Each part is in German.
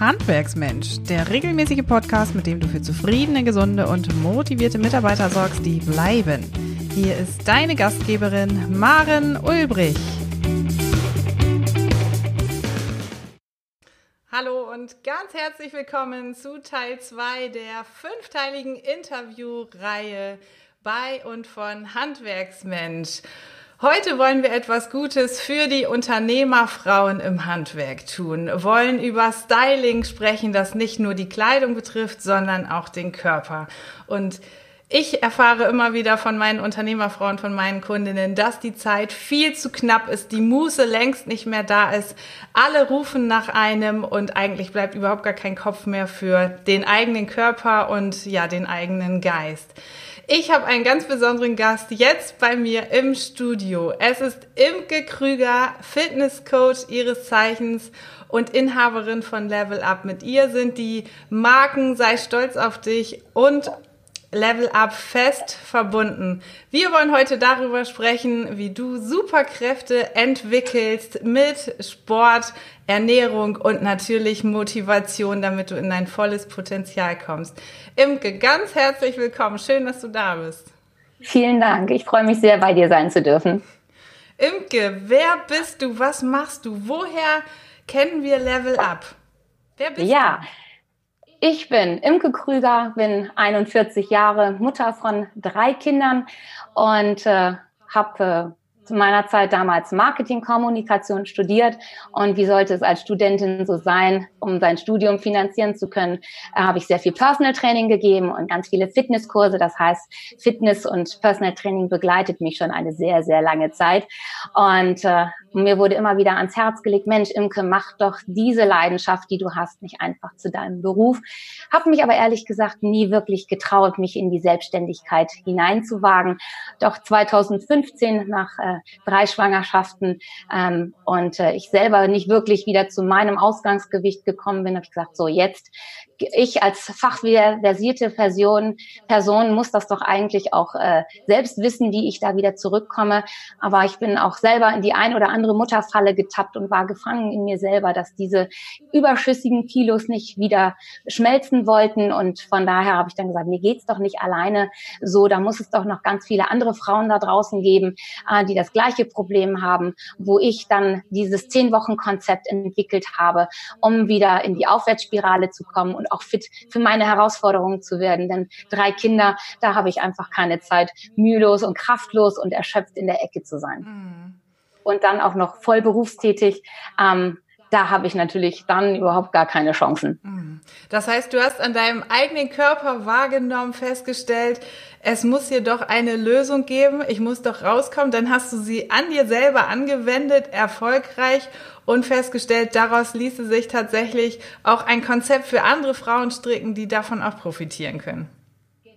Handwerksmensch, der regelmäßige Podcast, mit dem du für zufriedene, gesunde und motivierte Mitarbeiter sorgst, die bleiben. Hier ist deine Gastgeberin Maren Ulbrich. Hallo und ganz herzlich willkommen zu Teil 2 der fünfteiligen Interviewreihe bei und von Handwerksmensch. Heute wollen wir etwas Gutes für die Unternehmerfrauen im Handwerk tun, wollen über Styling sprechen, das nicht nur die Kleidung betrifft, sondern auch den Körper. Und ich erfahre immer wieder von meinen Unternehmerfrauen, von meinen Kundinnen, dass die Zeit viel zu knapp ist, die Muße längst nicht mehr da ist. Alle rufen nach einem und eigentlich bleibt überhaupt gar kein Kopf mehr für den eigenen Körper und ja, den eigenen Geist. Ich habe einen ganz besonderen Gast jetzt bei mir im Studio. Es ist Imke Krüger, Fitnesscoach ihres Zeichens und Inhaberin von Level Up. Mit ihr sind die Marken Sei stolz auf dich und Level Up fest verbunden. Wir wollen heute darüber sprechen, wie du Superkräfte entwickelst mit Sport, Ernährung und natürlich Motivation, damit du in dein volles Potenzial kommst. Imke, ganz herzlich willkommen. Schön, dass du da bist. Vielen Dank. Ich freue mich sehr, bei dir sein zu dürfen. Imke, wer bist du? Was machst du? Woher kennen wir Level Up? Wer bist ja. du? Ich bin Imke Krüger, bin 41 Jahre, Mutter von drei Kindern und äh, habe äh, zu meiner Zeit damals Marketingkommunikation studiert. Und wie sollte es als Studentin so sein, um sein Studium finanzieren zu können, habe ich sehr viel Personal Training gegeben und ganz viele Fitnesskurse. Das heißt, Fitness und Personal Training begleitet mich schon eine sehr, sehr lange Zeit. Und äh, mir wurde immer wieder ans Herz gelegt, Mensch, Imke, mach doch diese Leidenschaft, die du hast, nicht einfach zu deinem Beruf. Habe mich aber ehrlich gesagt nie wirklich getraut, mich in die Selbstständigkeit hineinzuwagen. Doch 2015 nach äh, drei Schwangerschaften ähm, und äh, ich selber nicht wirklich wieder zu meinem Ausgangsgewicht gekommen bin, habe ich gesagt, so jetzt ich als fachversierte Person, Person muss das doch eigentlich auch äh, selbst wissen, wie ich da wieder zurückkomme. Aber ich bin auch selber in die ein oder andere Mutterfalle getappt und war gefangen in mir selber, dass diese überschüssigen Kilos nicht wieder schmelzen wollten. Und von daher habe ich dann gesagt, mir geht's doch nicht alleine so. Da muss es doch noch ganz viele andere Frauen da draußen geben, äh, die das gleiche Problem haben, wo ich dann dieses Zehn-Wochen-Konzept entwickelt habe, um wieder in die Aufwärtsspirale zu kommen und auch fit für meine Herausforderungen zu werden. Denn drei Kinder, da habe ich einfach keine Zeit, mühelos und kraftlos und erschöpft in der Ecke zu sein. Mhm. Und dann auch noch voll berufstätig. Ähm, da habe ich natürlich dann überhaupt gar keine Chancen. Mhm. Das heißt, du hast an deinem eigenen Körper wahrgenommen, festgestellt, es muss hier doch eine Lösung geben, ich muss doch rauskommen. Dann hast du sie an dir selber angewendet, erfolgreich und festgestellt, daraus ließe sich tatsächlich auch ein Konzept für andere Frauen stricken, die davon auch profitieren können.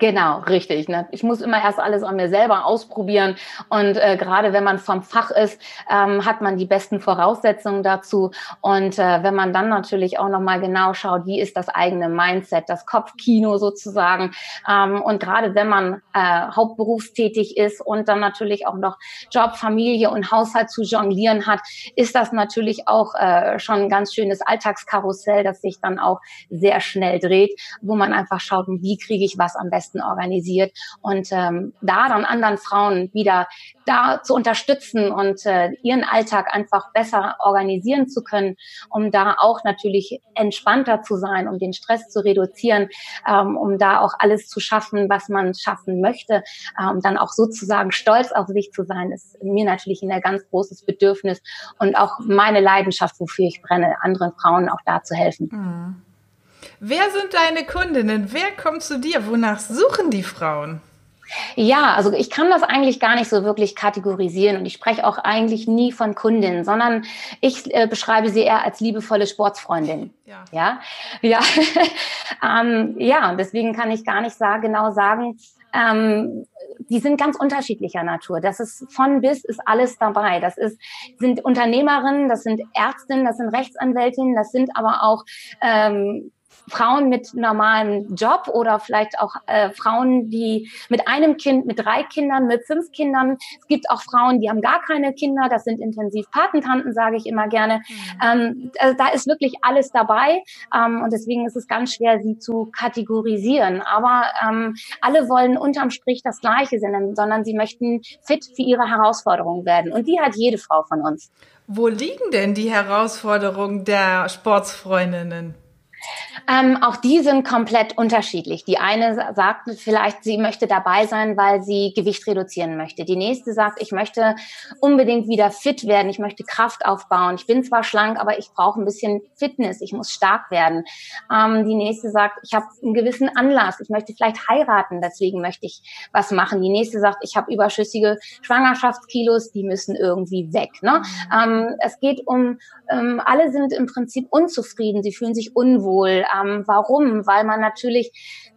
Genau, richtig. Ne? Ich muss immer erst alles an mir selber ausprobieren. Und äh, gerade wenn man vom Fach ist, ähm, hat man die besten Voraussetzungen dazu. Und äh, wenn man dann natürlich auch nochmal genau schaut, wie ist das eigene Mindset, das Kopfkino sozusagen. Ähm, und gerade wenn man äh, hauptberufstätig ist und dann natürlich auch noch Job, Familie und Haushalt zu jonglieren hat, ist das natürlich auch äh, schon ein ganz schönes Alltagskarussell, das sich dann auch sehr schnell dreht, wo man einfach schaut, wie kriege ich was am besten besten organisiert und ähm, da dann anderen Frauen wieder da zu unterstützen und äh, ihren Alltag einfach besser organisieren zu können, um da auch natürlich entspannter zu sein, um den Stress zu reduzieren, ähm, um da auch alles zu schaffen, was man schaffen möchte, ähm, dann auch sozusagen stolz auf sich zu sein, ist mir natürlich ein ganz großes Bedürfnis und auch meine Leidenschaft, wofür ich brenne, anderen Frauen auch da zu helfen. Mhm. Wer sind deine Kundinnen? Wer kommt zu dir? Wonach suchen die Frauen? Ja, also ich kann das eigentlich gar nicht so wirklich kategorisieren und ich spreche auch eigentlich nie von Kundinnen, sondern ich äh, beschreibe sie eher als liebevolle Sportsfreundin. Ja, ja, ja. ähm, ja und deswegen kann ich gar nicht sagen, genau sagen, ähm, die sind ganz unterschiedlicher Natur. Das ist von bis ist alles dabei. Das ist, sind Unternehmerinnen, das sind Ärztinnen, das sind Rechtsanwältinnen, das sind aber auch ähm, Frauen mit normalem Job oder vielleicht auch äh, Frauen, die mit einem Kind, mit drei Kindern, mit fünf Kindern. Es gibt auch Frauen, die haben gar keine Kinder. Das sind intensiv Patentanten, sage ich immer gerne. Mhm. Ähm, also da ist wirklich alles dabei ähm, und deswegen ist es ganz schwer, sie zu kategorisieren. Aber ähm, alle wollen unterm Strich das Gleiche sein, sondern sie möchten fit für ihre Herausforderungen werden. Und die hat jede Frau von uns. Wo liegen denn die Herausforderungen der Sportsfreundinnen? Ähm, auch die sind komplett unterschiedlich. Die eine sagt vielleicht, sie möchte dabei sein, weil sie Gewicht reduzieren möchte. Die nächste sagt, ich möchte unbedingt wieder fit werden, ich möchte Kraft aufbauen. Ich bin zwar schlank, aber ich brauche ein bisschen Fitness, ich muss stark werden. Ähm, die nächste sagt, ich habe einen gewissen Anlass, ich möchte vielleicht heiraten, deswegen möchte ich was machen. Die nächste sagt, ich habe überschüssige Schwangerschaftskilos, die müssen irgendwie weg. Ne? Mhm. Ähm, es geht um, ähm, alle sind im Prinzip unzufrieden, sie fühlen sich unwohl. Ähm, warum? Weil man natürlich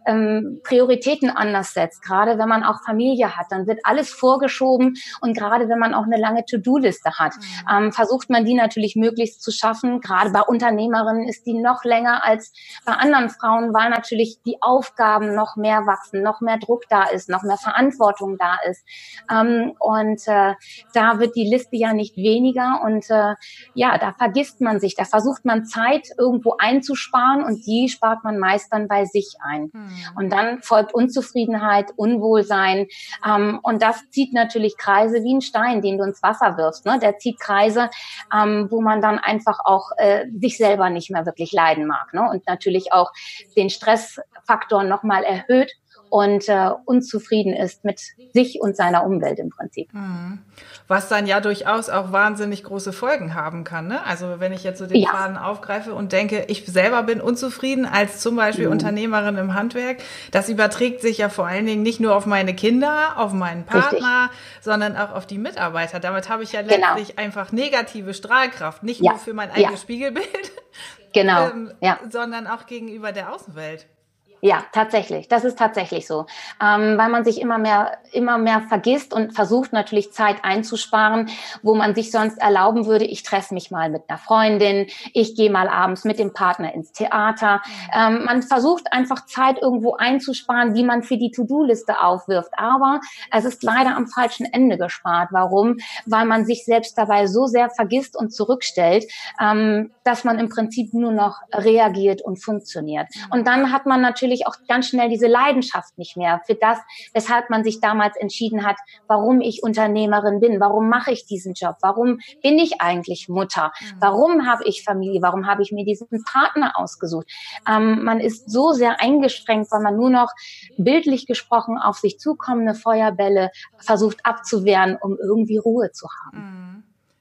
ähm, Prioritäten anders setzt. Gerade wenn man auch Familie hat, dann wird alles vorgeschoben und gerade wenn man auch eine lange To-Do-Liste hat, mhm. ähm, versucht man die natürlich möglichst zu schaffen. Gerade bei Unternehmerinnen ist die noch länger als bei anderen Frauen, weil natürlich die Aufgaben noch mehr wachsen, noch mehr Druck da ist, noch mehr Verantwortung da ist. Ähm, und äh, da wird die Liste ja nicht weniger und äh, ja, da vergisst man sich, da versucht man Zeit irgendwo einzusparen und die spart man meist dann bei sich ein. Mhm. Und dann folgt Unzufriedenheit, Unwohlsein. Ähm, und das zieht natürlich Kreise wie ein Stein, den du ins Wasser wirfst. Ne? Der zieht Kreise, ähm, wo man dann einfach auch äh, sich selber nicht mehr wirklich leiden mag. Ne? Und natürlich auch den Stressfaktor nochmal erhöht und äh, unzufrieden ist mit sich und seiner Umwelt im Prinzip. Mhm. Was dann ja durchaus auch wahnsinnig große Folgen haben kann. Ne? Also wenn ich jetzt so den ja. Faden aufgreife und denke, ich selber bin unzufrieden als zum Beispiel mhm. Unternehmerin im Handwerk, das überträgt sich ja vor allen Dingen nicht nur auf meine Kinder, auf meinen Partner, Richtig. sondern auch auf die Mitarbeiter. Damit habe ich ja genau. letztlich genau. einfach negative Strahlkraft, nicht ja. nur für mein eigenes ja. Spiegelbild, genau. ähm, sondern auch gegenüber der Außenwelt. Ja, tatsächlich. Das ist tatsächlich so, ähm, weil man sich immer mehr, immer mehr vergisst und versucht natürlich Zeit einzusparen, wo man sich sonst erlauben würde, ich treffe mich mal mit einer Freundin, ich gehe mal abends mit dem Partner ins Theater. Ähm, man versucht einfach Zeit irgendwo einzusparen, die man für die To-Do-Liste aufwirft. Aber es ist leider am falschen Ende gespart. Warum? Weil man sich selbst dabei so sehr vergisst und zurückstellt, ähm, dass man im Prinzip nur noch reagiert und funktioniert. Und dann hat man natürlich natürlich auch ganz schnell diese Leidenschaft nicht mehr für das, weshalb man sich damals entschieden hat, warum ich Unternehmerin bin, warum mache ich diesen Job, warum bin ich eigentlich Mutter, mhm. warum habe ich Familie, warum habe ich mir diesen Partner ausgesucht. Ähm, man ist so sehr eingeschränkt, weil man nur noch bildlich gesprochen auf sich zukommende Feuerbälle versucht abzuwehren, um irgendwie Ruhe zu haben.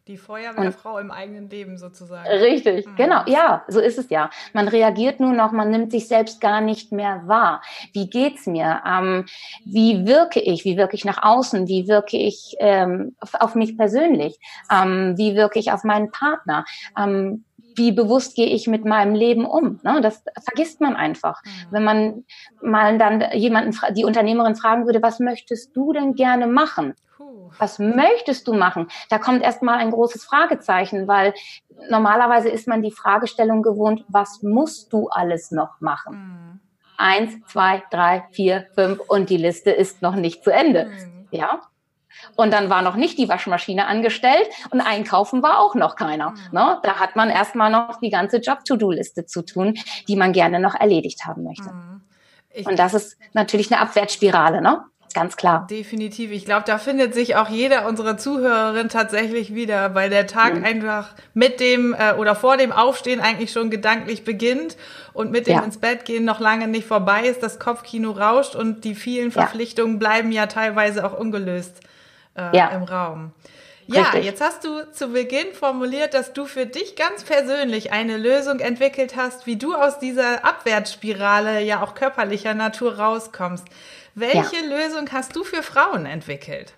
Die Feuerwehrfrau im eigenen Leben sozusagen. Richtig, mhm. genau. Ja, so ist es ja. Man reagiert nur noch, man nimmt sich selbst gar nicht mehr wahr. Wie geht's mir? Ähm, wie wirke ich? Wie wirke ich nach außen? Wie wirke ich ähm, auf, auf, mich persönlich? Ähm, wie wirke ich auf meinen Partner? Ähm, wie bewusst gehe ich mit meinem Leben um? Ne? Das vergisst man einfach. Mhm. Wenn man mal dann jemanden, die Unternehmerin fragen würde, was möchtest du denn gerne machen? Was möchtest du machen? Da kommt erstmal ein großes Fragezeichen, weil normalerweise ist man die Fragestellung gewohnt, was musst du alles noch machen? Mhm. Eins, zwei, drei, vier, fünf und die Liste ist noch nicht zu Ende. Mhm. Ja. Und dann war noch nicht die Waschmaschine angestellt und einkaufen war auch noch keiner. Mhm. Ne? Da hat man erstmal noch die ganze Job-To-Do-Liste zu tun, die man gerne noch erledigt haben möchte. Mhm. und das ist natürlich eine Abwärtsspirale, ne? Ganz klar. Definitiv. Ich glaube, da findet sich auch jeder unserer Zuhörerinnen tatsächlich wieder, weil der Tag mhm. einfach mit dem äh, oder vor dem Aufstehen eigentlich schon gedanklich beginnt und mit dem ja. ins Bett gehen noch lange nicht vorbei ist. Das Kopfkino rauscht und die vielen Verpflichtungen ja. bleiben ja teilweise auch ungelöst äh, ja. im Raum. Ja, Richtig. jetzt hast du zu Beginn formuliert, dass du für dich ganz persönlich eine Lösung entwickelt hast, wie du aus dieser Abwärtsspirale ja auch körperlicher Natur rauskommst. Welche ja. Lösung hast du für Frauen entwickelt?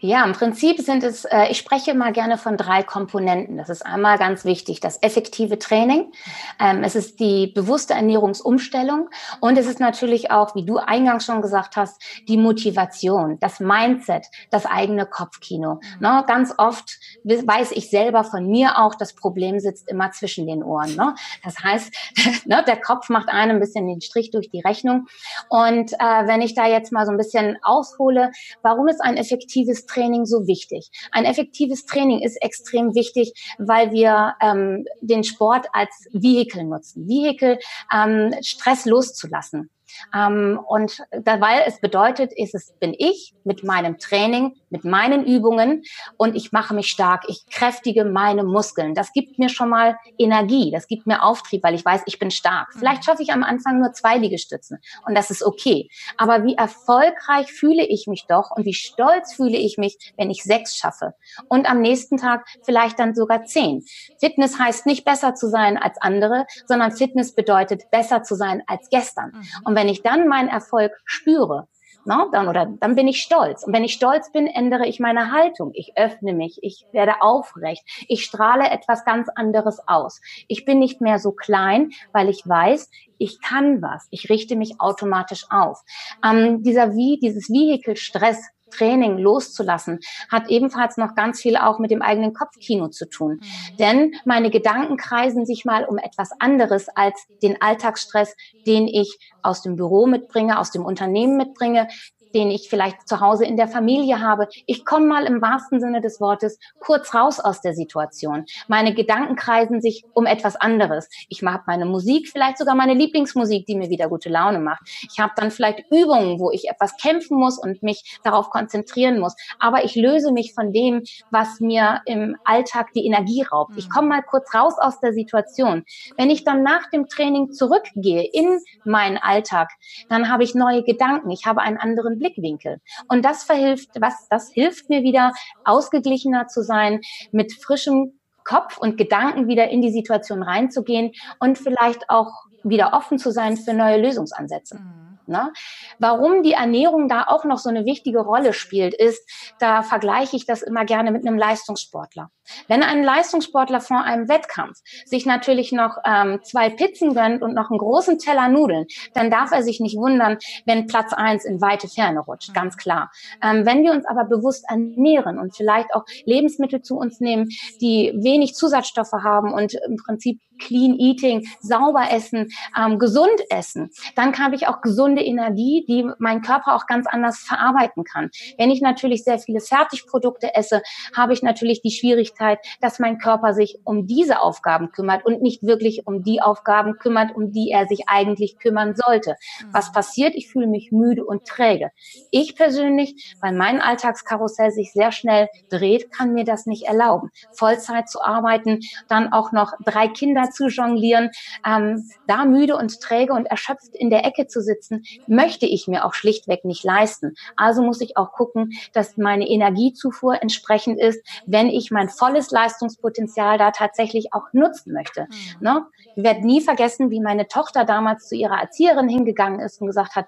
Ja, im Prinzip sind es, äh, ich spreche immer gerne von drei Komponenten. Das ist einmal ganz wichtig, das effektive Training. Ähm, es ist die bewusste Ernährungsumstellung und es ist natürlich auch, wie du eingangs schon gesagt hast, die Motivation, das Mindset, das eigene Kopfkino. Mhm. Ne, ganz oft weiß ich selber von mir auch, das Problem sitzt immer zwischen den Ohren. Ne? Das heißt, ne, der Kopf macht einem ein bisschen den Strich durch die Rechnung. Und äh, wenn ich da jetzt mal so ein bisschen aushole, warum ist ein effektives effektives Training so wichtig? Ein effektives Training ist extrem wichtig, weil wir ähm, den Sport als Vehikel nutzen. Vehikel, ähm, Stress loszulassen. Ähm, und da, weil es bedeutet, ist es bin ich mit meinem Training, mit meinen Übungen und ich mache mich stark, ich kräftige meine Muskeln. Das gibt mir schon mal Energie, das gibt mir Auftrieb, weil ich weiß, ich bin stark. Vielleicht schaffe ich am Anfang nur zwei Liegestützen und das ist okay. Aber wie erfolgreich fühle ich mich doch und wie stolz fühle ich mich, wenn ich sechs schaffe und am nächsten Tag vielleicht dann sogar zehn. Fitness heißt nicht besser zu sein als andere, sondern Fitness bedeutet besser zu sein als gestern. Mhm. Und wenn ich dann meinen Erfolg spüre, na, dann, oder, dann bin ich stolz. Und wenn ich stolz bin, ändere ich meine Haltung. Ich öffne mich, ich werde aufrecht, ich strahle etwas ganz anderes aus. Ich bin nicht mehr so klein, weil ich weiß, ich kann was. Ich richte mich automatisch auf. Ähm, dieser wie, dieses Vehikel Stress Training loszulassen, hat ebenfalls noch ganz viel auch mit dem eigenen Kopfkino zu tun. Mhm. Denn meine Gedanken kreisen sich mal um etwas anderes als den Alltagsstress, den ich aus dem Büro mitbringe, aus dem Unternehmen mitbringe, den ich vielleicht zu Hause in der Familie habe. Ich komme mal im wahrsten Sinne des Wortes kurz raus aus der Situation. Meine Gedanken kreisen sich um etwas anderes. Ich habe meine Musik, vielleicht sogar meine Lieblingsmusik, die mir wieder gute Laune macht. Ich habe dann vielleicht Übungen, wo ich etwas kämpfen muss und mich darauf konzentrieren muss. Aber ich löse mich von dem, was mir im Alltag die Energie raubt. Ich komme mal kurz raus aus der Situation. Wenn ich dann nach dem Training zurückgehe in meinen Alltag, dann habe ich neue Gedanken. Ich habe einen anderen Blick Blickwinkel. Und das verhilft, was, das hilft mir wieder, ausgeglichener zu sein, mit frischem Kopf und Gedanken wieder in die Situation reinzugehen und vielleicht auch wieder offen zu sein für neue Lösungsansätze. Mhm. Ne? Warum die Ernährung da auch noch so eine wichtige Rolle spielt, ist, da vergleiche ich das immer gerne mit einem Leistungssportler. Wenn ein Leistungssportler vor einem Wettkampf sich natürlich noch ähm, zwei Pizzen gönnt und noch einen großen Teller Nudeln, dann darf er sich nicht wundern, wenn Platz eins in weite Ferne rutscht, ganz klar. Ähm, wenn wir uns aber bewusst ernähren und vielleicht auch Lebensmittel zu uns nehmen, die wenig Zusatzstoffe haben und im Prinzip Clean Eating, sauber essen, ähm, gesund essen, dann habe ich auch gesunde Energie, die mein Körper auch ganz anders verarbeiten kann. Wenn ich natürlich sehr viele Fertigprodukte esse, habe ich natürlich die Schwierigkeit, dass mein Körper sich um diese Aufgaben kümmert und nicht wirklich um die Aufgaben kümmert, um die er sich eigentlich kümmern sollte. Was passiert? Ich fühle mich müde und träge. Ich persönlich, weil mein Alltagskarussell sich sehr schnell dreht, kann mir das nicht erlauben. Vollzeit zu arbeiten, dann auch noch drei Kinder zu jonglieren, ähm, da müde und träge und erschöpft in der Ecke zu sitzen, möchte ich mir auch schlichtweg nicht leisten. Also muss ich auch gucken, dass meine Energiezufuhr entsprechend ist, wenn ich mein volles Leistungspotenzial da tatsächlich auch nutzen möchte. Mhm. Ne? Ich werde nie vergessen, wie meine Tochter damals zu ihrer Erzieherin hingegangen ist und gesagt hat,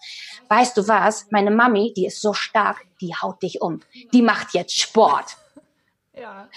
weißt du was, meine Mami, die ist so stark, die haut dich um. Die macht jetzt Sport. Ja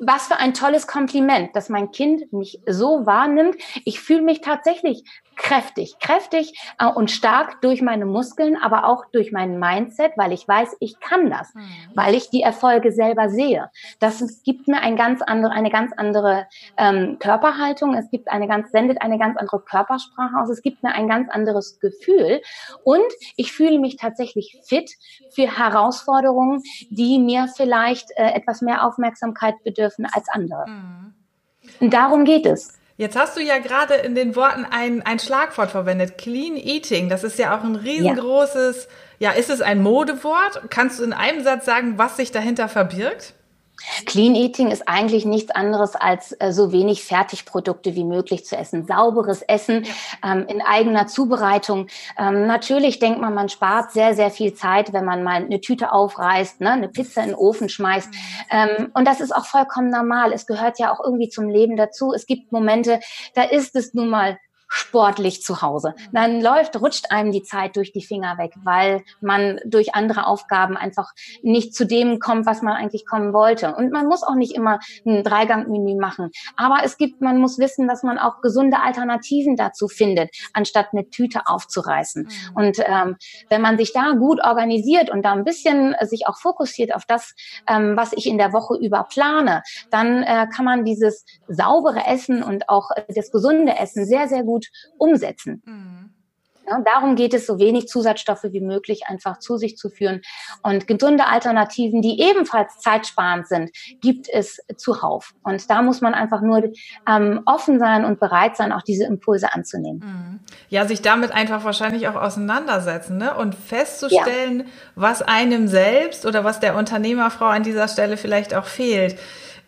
was für ein tolles Kompliment, dass mein Kind mich so wahrnimmt. Ich fühle mich tatsächlich kräftig, kräftig äh, und stark durch meine Muskeln, aber auch durch mein Mindset, weil ich weiß, ich kann das, mhm. weil ich die Erfolge selber sehe. Das gibt mir ein ganz andere, eine ganz andere ähm, Körperhaltung. Es gibt eine ganz, sendet eine ganz andere Körpersprache aus. Es gibt mir ein ganz anderes Gefühl und ich fühle mich tatsächlich fit für Herausforderungen, die mir vielleicht äh, etwas mehr Aufmerksamkeit bedürfen als andere. Mhm. Und darum geht es. Jetzt hast du ja gerade in den Worten ein, ein Schlagwort verwendet, Clean Eating. Das ist ja auch ein riesengroßes, ja. ja, ist es ein Modewort? Kannst du in einem Satz sagen, was sich dahinter verbirgt? Clean Eating ist eigentlich nichts anderes als äh, so wenig Fertigprodukte wie möglich zu essen. Sauberes Essen ähm, in eigener Zubereitung. Ähm, natürlich denkt man, man spart sehr, sehr viel Zeit, wenn man mal eine Tüte aufreißt, ne, eine Pizza in den Ofen schmeißt. Mhm. Ähm, und das ist auch vollkommen normal. Es gehört ja auch irgendwie zum Leben dazu. Es gibt Momente, da ist es nun mal sportlich zu Hause. Dann läuft, rutscht einem die Zeit durch die Finger weg, weil man durch andere Aufgaben einfach nicht zu dem kommt, was man eigentlich kommen wollte. Und man muss auch nicht immer ein Dreigangmenü machen. Aber es gibt, man muss wissen, dass man auch gesunde Alternativen dazu findet, anstatt eine Tüte aufzureißen. Mhm. Und ähm, wenn man sich da gut organisiert und da ein bisschen sich auch fokussiert auf das, ähm, was ich in der Woche über plane, dann äh, kann man dieses saubere Essen und auch das gesunde Essen sehr, sehr gut umsetzen. Mhm. Ja, darum geht es, so wenig Zusatzstoffe wie möglich einfach zu sich zu führen. Und gesunde Alternativen, die ebenfalls zeitsparend sind, gibt es zuhauf. Und da muss man einfach nur ähm, offen sein und bereit sein, auch diese Impulse anzunehmen. Mhm. Ja, sich damit einfach wahrscheinlich auch auseinandersetzen ne? und festzustellen, ja. was einem selbst oder was der Unternehmerfrau an dieser Stelle vielleicht auch fehlt.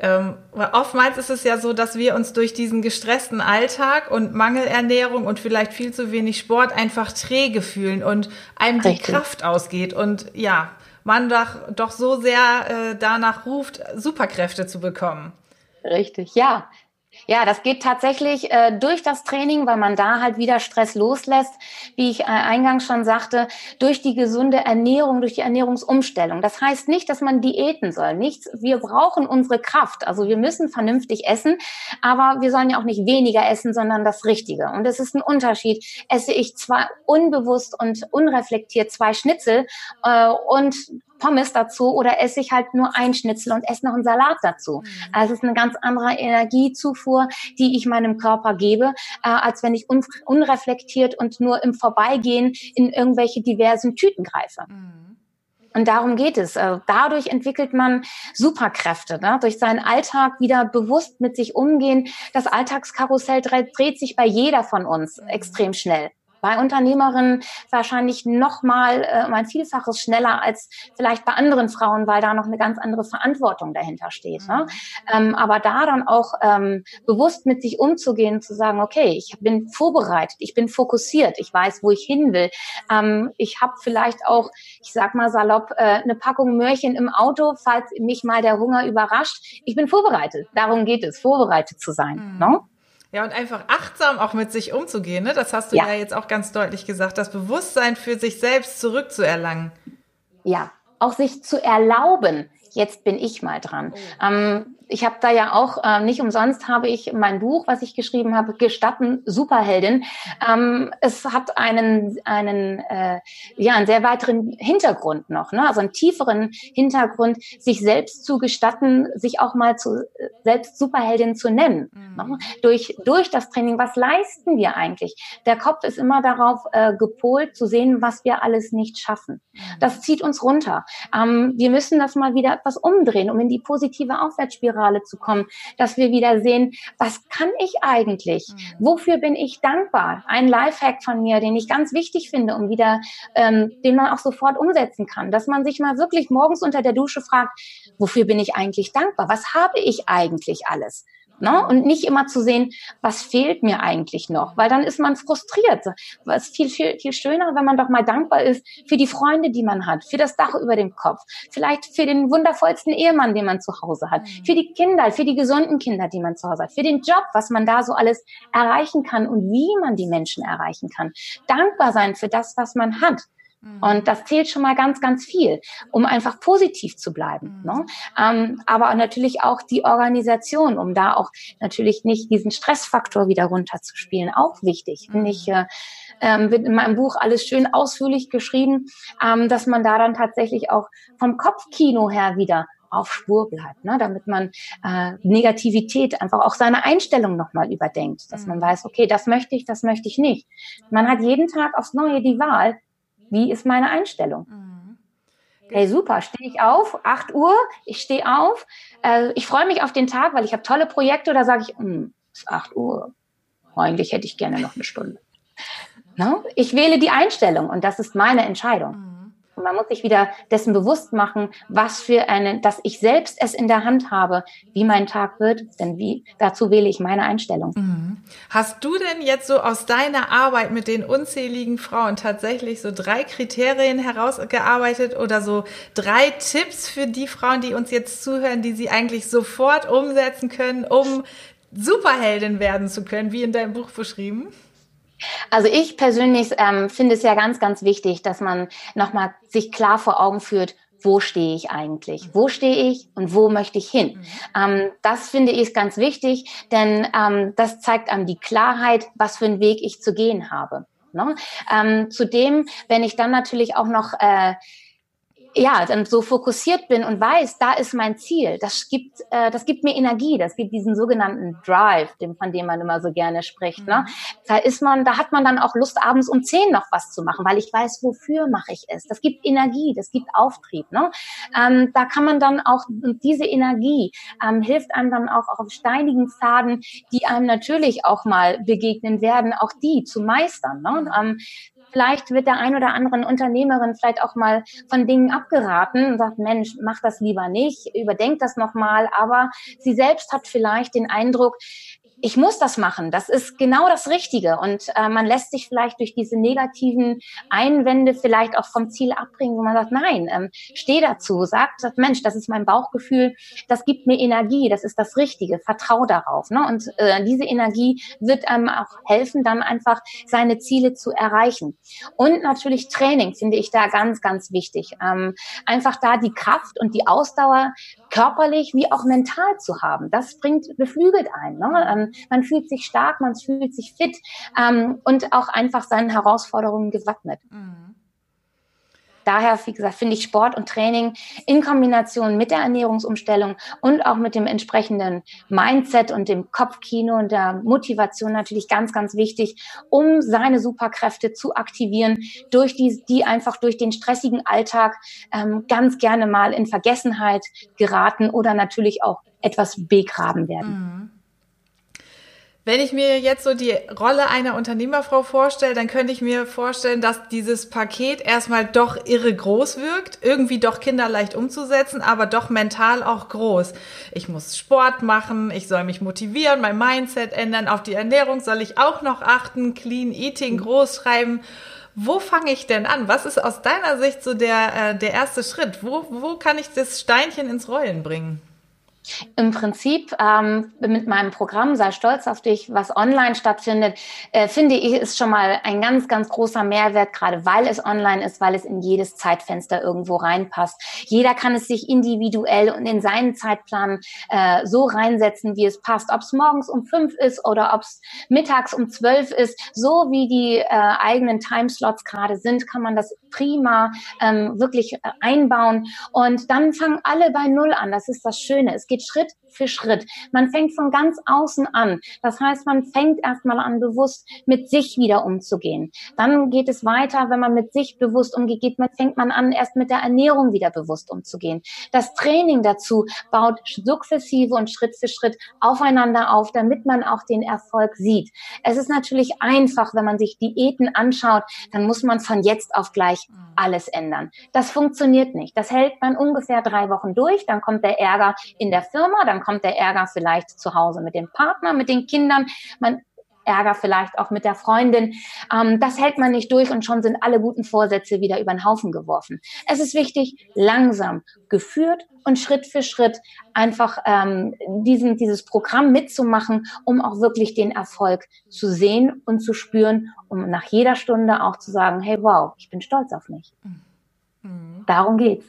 Ähm, oftmals ist es ja so, dass wir uns durch diesen gestressten Alltag und Mangelernährung und vielleicht viel zu wenig Sport einfach träge fühlen und einem Richtig. die Kraft ausgeht und ja, man doch, doch so sehr äh, danach ruft, Superkräfte zu bekommen. Richtig, ja. Ja, das geht tatsächlich äh, durch das Training, weil man da halt wieder Stress loslässt, wie ich äh, eingangs schon sagte, durch die gesunde Ernährung, durch die Ernährungsumstellung. Das heißt nicht, dass man diäten soll. Nichts. Wir brauchen unsere Kraft. Also wir müssen vernünftig essen, aber wir sollen ja auch nicht weniger essen, sondern das Richtige. Und es ist ein Unterschied. Esse ich zwar unbewusst und unreflektiert zwei Schnitzel äh, und Pommes dazu oder esse ich halt nur ein Schnitzel und esse noch einen Salat dazu. Mhm. Also es ist eine ganz andere Energiezufuhr, die ich meinem Körper gebe, äh, als wenn ich un unreflektiert und nur im Vorbeigehen in irgendwelche diversen Tüten greife. Mhm. Und darum geht es. Also dadurch entwickelt man Superkräfte, ne? durch seinen Alltag wieder bewusst mit sich umgehen. Das Alltagskarussell dreht sich bei jeder von uns mhm. extrem schnell bei Unternehmerinnen wahrscheinlich noch mal äh, um ein Vielfaches schneller als vielleicht bei anderen Frauen, weil da noch eine ganz andere Verantwortung dahinter steht. Ne? Mhm. Ähm, aber da dann auch ähm, bewusst mit sich umzugehen, zu sagen, okay, ich bin vorbereitet, ich bin fokussiert, ich weiß, wo ich hin will. Ähm, ich habe vielleicht auch, ich sag mal salopp, äh, eine Packung Möhrchen im Auto, falls mich mal der Hunger überrascht. Ich bin vorbereitet. Darum geht es, vorbereitet zu sein. Mhm. Ne? Ja, und einfach achtsam auch mit sich umzugehen, ne? Das hast du ja. ja jetzt auch ganz deutlich gesagt, das Bewusstsein für sich selbst zurückzuerlangen. Ja, auch sich zu erlauben, jetzt bin ich mal dran. Oh. Ähm, ich habe da ja auch, äh, nicht umsonst habe ich mein Buch, was ich geschrieben habe, Gestatten Superheldin. Ähm, es hat einen, einen, äh, ja, einen sehr weiteren Hintergrund noch, ne? also einen tieferen Hintergrund, sich selbst zu gestatten, sich auch mal zu, selbst Superheldin zu nennen. Mhm. Ne? Durch, durch das Training, was leisten wir eigentlich? Der Kopf ist immer darauf äh, gepolt, zu sehen, was wir alles nicht schaffen. Mhm. Das zieht uns runter. Ähm, wir müssen das mal wieder etwas umdrehen, um in die positive Aufwärtsspirale Zentrale zu kommen, dass wir wieder sehen, was kann ich eigentlich? Mhm. Wofür bin ich dankbar? Ein Lifehack von mir, den ich ganz wichtig finde, um wieder, ähm, den man auch sofort umsetzen kann, dass man sich mal wirklich morgens unter der Dusche fragt, wofür bin ich eigentlich dankbar? Was habe ich eigentlich alles? Ne? Und nicht immer zu sehen, was fehlt mir eigentlich noch, weil dann ist man frustriert. Es ist viel, viel, viel schöner, wenn man doch mal dankbar ist für die Freunde, die man hat, für das Dach über dem Kopf, vielleicht für den wundervollsten Ehemann, den man zu Hause hat, mhm. für die Kinder, für die gesunden Kinder, die man zu Hause hat, für den Job, was man da so alles erreichen kann und wie man die Menschen erreichen kann. Dankbar sein für das, was man hat. Mhm. Und das zählt schon mal ganz, ganz viel, um einfach positiv zu bleiben. Mhm. Ne? Ähm, aber natürlich auch die Organisation, um da auch natürlich nicht diesen Stressfaktor wieder runterzuspielen, auch wichtig. Mhm. Ich äh, ähm, wird in meinem Buch alles schön ausführlich geschrieben, ähm, dass man da dann tatsächlich auch vom Kopfkino her wieder auf Spur bleibt, ne? damit man äh, Negativität einfach auch seine Einstellung nochmal überdenkt, dass man mhm. weiß, okay, das möchte ich, das möchte ich nicht. Man hat jeden Tag aufs Neue die Wahl, wie ist meine Einstellung? Mhm. Hey, super, stehe ich auf, 8 Uhr, ich stehe auf, äh, ich freue mich auf den Tag, weil ich habe tolle Projekte oder sage ich, hm, es ist 8 Uhr, eigentlich hätte ich gerne noch eine Stunde. No? Ich wähle die Einstellung und das ist meine Entscheidung. Mhm. Man muss sich wieder dessen bewusst machen, was für eine, dass ich selbst es in der Hand habe, wie mein Tag wird, denn wie, dazu wähle ich meine Einstellung. Mhm. Hast du denn jetzt so aus deiner Arbeit mit den unzähligen Frauen tatsächlich so drei Kriterien herausgearbeitet oder so drei Tipps für die Frauen, die uns jetzt zuhören, die sie eigentlich sofort umsetzen können, um Superheldin werden zu können, wie in deinem Buch beschrieben? Also ich persönlich ähm, finde es ja ganz, ganz wichtig, dass man nochmal sich klar vor Augen führt, wo stehe ich eigentlich? Wo stehe ich und wo möchte ich hin? Mhm. Ähm, das finde ich ganz wichtig, denn ähm, das zeigt einem die Klarheit, was für einen Weg ich zu gehen habe. Ne? Ähm, zudem, wenn ich dann natürlich auch noch äh, ja, dann so fokussiert bin und weiß, da ist mein Ziel, das gibt, äh, das gibt mir Energie, das gibt diesen sogenannten Drive, dem, von dem man immer so gerne spricht. Ne? Mhm. Da ist man, da hat man dann auch Lust, abends um zehn noch was zu machen, weil ich weiß, wofür mache ich es. Das gibt Energie, das gibt Auftrieb. Ne? Ähm, da kann man dann auch, und diese Energie ähm, hilft einem dann auch auf steinigen Pfaden, die einem natürlich auch mal begegnen werden, auch die zu meistern. Ne? Mhm. Ähm, Vielleicht wird der ein oder anderen Unternehmerin vielleicht auch mal von Dingen abgeraten und sagt, Mensch, mach das lieber nicht, überdenk das nochmal. Aber sie selbst hat vielleicht den Eindruck, ich muss das machen. Das ist genau das Richtige. Und äh, man lässt sich vielleicht durch diese negativen Einwände vielleicht auch vom Ziel abbringen, wo man sagt, nein, ähm, steh dazu, sagt, Mensch, das ist mein Bauchgefühl, das gibt mir Energie, das ist das Richtige, vertrau darauf. Ne? Und äh, diese Energie wird einem auch helfen, dann einfach seine Ziele zu erreichen. Und natürlich Training finde ich da ganz, ganz wichtig. Ähm, einfach da die Kraft und die Ausdauer körperlich wie auch mental zu haben. Das bringt, beflügelt einen. Ne? Ähm, man fühlt sich stark, man fühlt sich fit ähm, und auch einfach seinen Herausforderungen gewappnet. Mhm daher, wie gesagt, finde ich Sport und Training in Kombination mit der Ernährungsumstellung und auch mit dem entsprechenden Mindset und dem Kopfkino und der Motivation natürlich ganz, ganz wichtig, um seine Superkräfte zu aktivieren, durch die, die einfach durch den stressigen Alltag ähm, ganz gerne mal in Vergessenheit geraten oder natürlich auch etwas begraben werden. Mhm. Wenn ich mir jetzt so die Rolle einer Unternehmerfrau vorstelle, dann könnte ich mir vorstellen, dass dieses Paket erstmal doch irre groß wirkt, irgendwie doch kinderleicht umzusetzen, aber doch mental auch groß. Ich muss Sport machen, ich soll mich motivieren, mein Mindset ändern, auf die Ernährung soll ich auch noch achten, Clean Eating groß schreiben. Wo fange ich denn an? Was ist aus deiner Sicht so der, äh, der erste Schritt? Wo, wo kann ich das Steinchen ins Rollen bringen? Im Prinzip ähm, mit meinem Programm Sei stolz auf dich, was online stattfindet, äh, finde ich, ist schon mal ein ganz, ganz großer Mehrwert, gerade weil es online ist, weil es in jedes Zeitfenster irgendwo reinpasst. Jeder kann es sich individuell und in seinen Zeitplan äh, so reinsetzen, wie es passt. Ob es morgens um fünf ist oder ob es mittags um zwölf ist, so wie die äh, eigenen Timeslots gerade sind, kann man das prima ähm, wirklich äh, einbauen. Und dann fangen alle bei Null an. Das ist das Schöne. Es geht Schritt für Schritt. Man fängt von ganz außen an. Das heißt, man fängt erstmal an, bewusst mit sich wieder umzugehen. Dann geht es weiter, wenn man mit sich bewusst umgeht, fängt man an, erst mit der Ernährung wieder bewusst umzugehen. Das Training dazu baut sukzessive und Schritt für Schritt aufeinander auf, damit man auch den Erfolg sieht. Es ist natürlich einfach, wenn man sich Diäten anschaut, dann muss man von jetzt auf gleich alles ändern. Das funktioniert nicht. Das hält man ungefähr drei Wochen durch, dann kommt der Ärger in der Firma, dann kommt der Ärger vielleicht zu Hause mit dem Partner, mit den Kindern. Man Ärger vielleicht auch mit der Freundin. Ähm, das hält man nicht durch und schon sind alle guten Vorsätze wieder über den Haufen geworfen. Es ist wichtig, langsam, geführt und Schritt für Schritt einfach ähm, diesen, dieses Programm mitzumachen, um auch wirklich den Erfolg zu sehen und zu spüren, um nach jeder Stunde auch zu sagen, hey, wow, ich bin stolz auf mich. Mhm. Darum geht's.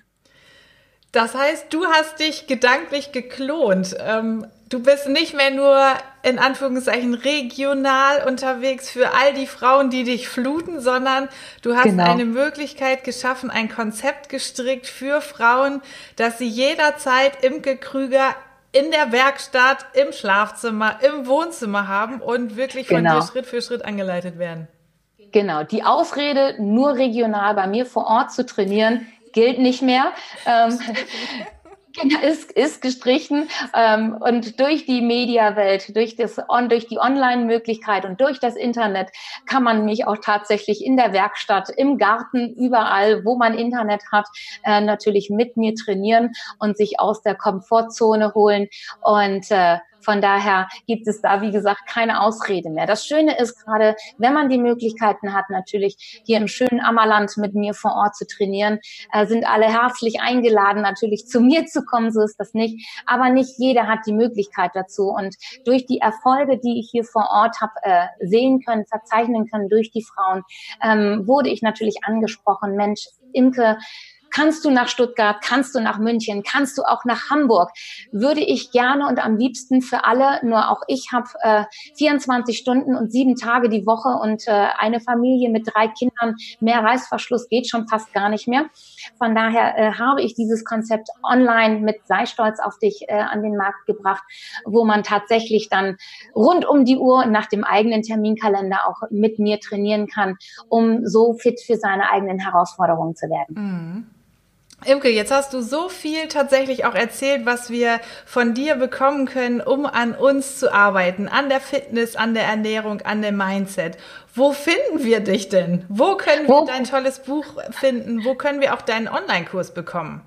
Das heißt, du hast dich gedanklich geklont. Ähm, du bist nicht mehr nur in Anführungszeichen regional unterwegs für all die Frauen, die dich fluten, sondern du hast genau. eine Möglichkeit geschaffen, ein Konzept gestrickt für Frauen, dass sie jederzeit Imke Krüger in der Werkstatt, im Schlafzimmer, im Wohnzimmer haben und wirklich von genau. dir Schritt für Schritt angeleitet werden. Genau, die Ausrede, nur regional bei mir vor Ort zu trainieren, gilt nicht mehr. Ähm, Genau, ist, ist gestrichen. Ähm, und durch die Mediawelt, durch, das, on, durch die Online-Möglichkeit und durch das Internet kann man mich auch tatsächlich in der Werkstatt, im Garten, überall, wo man Internet hat, äh, natürlich mit mir trainieren und sich aus der Komfortzone holen und äh, Von daher gibt es da, wie gesagt, keine Ausrede mehr. Das Schöne ist gerade, wenn man die Möglichkeiten hat, natürlich hier im schönen Ammerland mit mir vor Ort zu trainieren, äh, sind alle herzlich eingeladen, natürlich zu mir zu kommen, so ist das nicht. Aber nicht jeder hat die Möglichkeit dazu. Und durch die Erfolge, die ich hier vor Ort habe äh, sehen können, verzeichnen können durch die Frauen, ähm, wurde ich natürlich angesprochen, Mensch, Imke, kannst du nach Stuttgart, kannst du nach München, kannst du auch nach Hamburg. Würde ich gerne und am liebsten für alle, nur auch ich habe äh, 24 Stunden und sieben Tage die Woche und äh, eine Familie mit drei Kindern. Mehr Reißverschluss geht schon fast gar nicht mehr. Von daher äh, habe ich dieses Konzept online mit Sei stolz auf dich äh, an den Markt gebracht, wo man tatsächlich dann rund um die Uhr nach dem eigenen Terminkalender auch mit mir trainieren kann, um so fit für seine eigenen Herausforderungen zu werden. Mhm. Imke, jetzt hast du so viel tatsächlich auch erzählt, was wir von dir bekommen können, um an uns zu arbeiten, an der Fitness, an der Ernährung, an dem Mindset. Wo finden wir dich denn? Wo können wir dein tolles Buch finden? Wo können wir auch deinen Online-Kurs bekommen?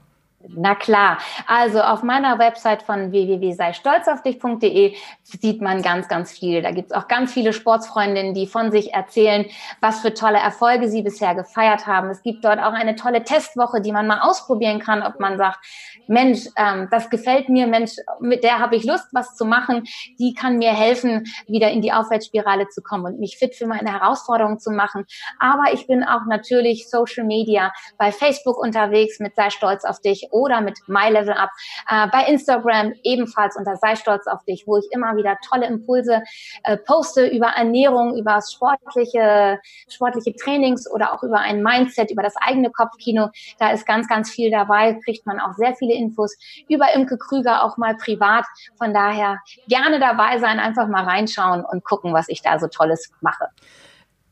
Na klar, also auf meiner Website von www.seistolzaufdich.de sieht man ganz, ganz viel. Da gibt's auch ganz viele Sportsfreundinnen, die von sich erzählen, was für tolle Erfolge sie bisher gefeiert haben. Es gibt dort auch eine tolle Testwoche, die man mal ausprobieren kann, ob man sagt, Mensch, ähm, das gefällt mir, Mensch, mit der habe ich Lust, was zu machen. Die kann mir helfen, wieder in die Aufwärtsspirale zu kommen und mich fit für meine Herausforderungen zu machen. Aber ich bin auch natürlich Social Media bei Facebook unterwegs mit Sei stolz auf dich oder mit My Level Up. Äh, bei Instagram ebenfalls unter Sei stolz auf dich, wo ich immer wieder tolle Impulse äh, poste über Ernährung, über sportliche, sportliche Trainings oder auch über ein Mindset, über das eigene Kopfkino. Da ist ganz, ganz viel dabei, kriegt man auch sehr viele Infos über Imke Krüger auch mal privat. Von daher gerne dabei sein, einfach mal reinschauen und gucken, was ich da so Tolles mache.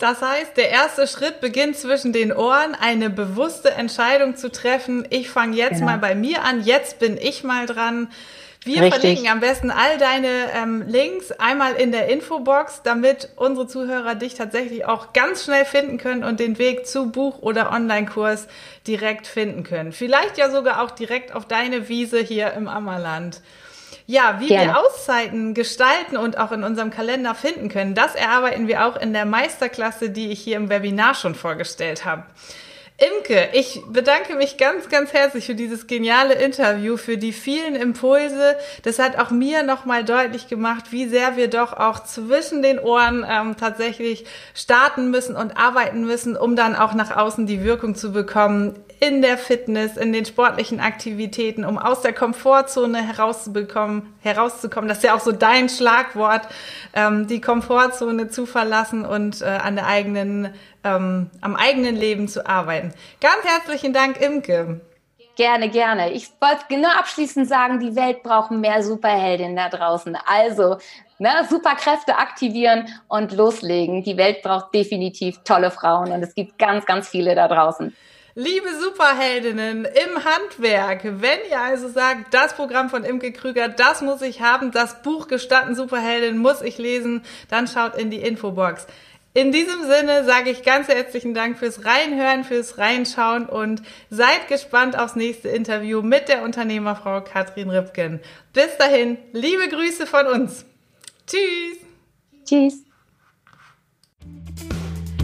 Das heißt, der erste Schritt beginnt zwischen den Ohren, eine bewusste Entscheidung zu treffen. Ich fange jetzt genau. mal bei mir an, jetzt bin ich mal dran. Wir Richtig. verlinken am besten all deine ähm, Links einmal in der Infobox, damit unsere Zuhörer dich tatsächlich auch ganz schnell finden können und den Weg zu Buch oder Online-Kurs direkt finden können. Vielleicht ja sogar auch direkt auf deine Wiese hier im Ammerland. Ja, wie Gerne. wir Auszeiten gestalten und auch in unserem Kalender finden können, das erarbeiten wir auch in der Meisterklasse, die ich hier im Webinar schon vorgestellt habe. Imke, ich bedanke mich ganz, ganz herzlich für dieses geniale Interview, für die vielen Impulse. Das hat auch mir nochmal deutlich gemacht, wie sehr wir doch auch zwischen den Ohren ähm, tatsächlich starten müssen und arbeiten müssen, um dann auch nach außen die Wirkung zu bekommen in der Fitness, in den sportlichen Aktivitäten, um aus der Komfortzone herauszubekommen, herauszukommen. Das ist ja auch so dein Schlagwort, ähm, die Komfortzone zu verlassen und äh, an der eigenen, ähm, am eigenen Leben zu arbeiten. Ganz herzlichen Dank, Imke. Gerne, gerne. Ich wollte genau abschließend sagen, die Welt braucht mehr Superheldinnen da draußen. Also, ne, Superkräfte aktivieren und loslegen. Die Welt braucht definitiv tolle Frauen und es gibt ganz, ganz viele da draußen. Liebe Superheldinnen im Handwerk, wenn ihr also sagt, das Programm von Imke Krüger, das muss ich haben, das Buch Gestatten Superheldin muss ich lesen, dann schaut in die Infobox. In diesem Sinne sage ich ganz herzlichen Dank fürs Reinhören, fürs Reinschauen und seid gespannt aufs nächste Interview mit der Unternehmerfrau Katrin Ripken. Bis dahin, liebe Grüße von uns. Tschüss. Tschüss.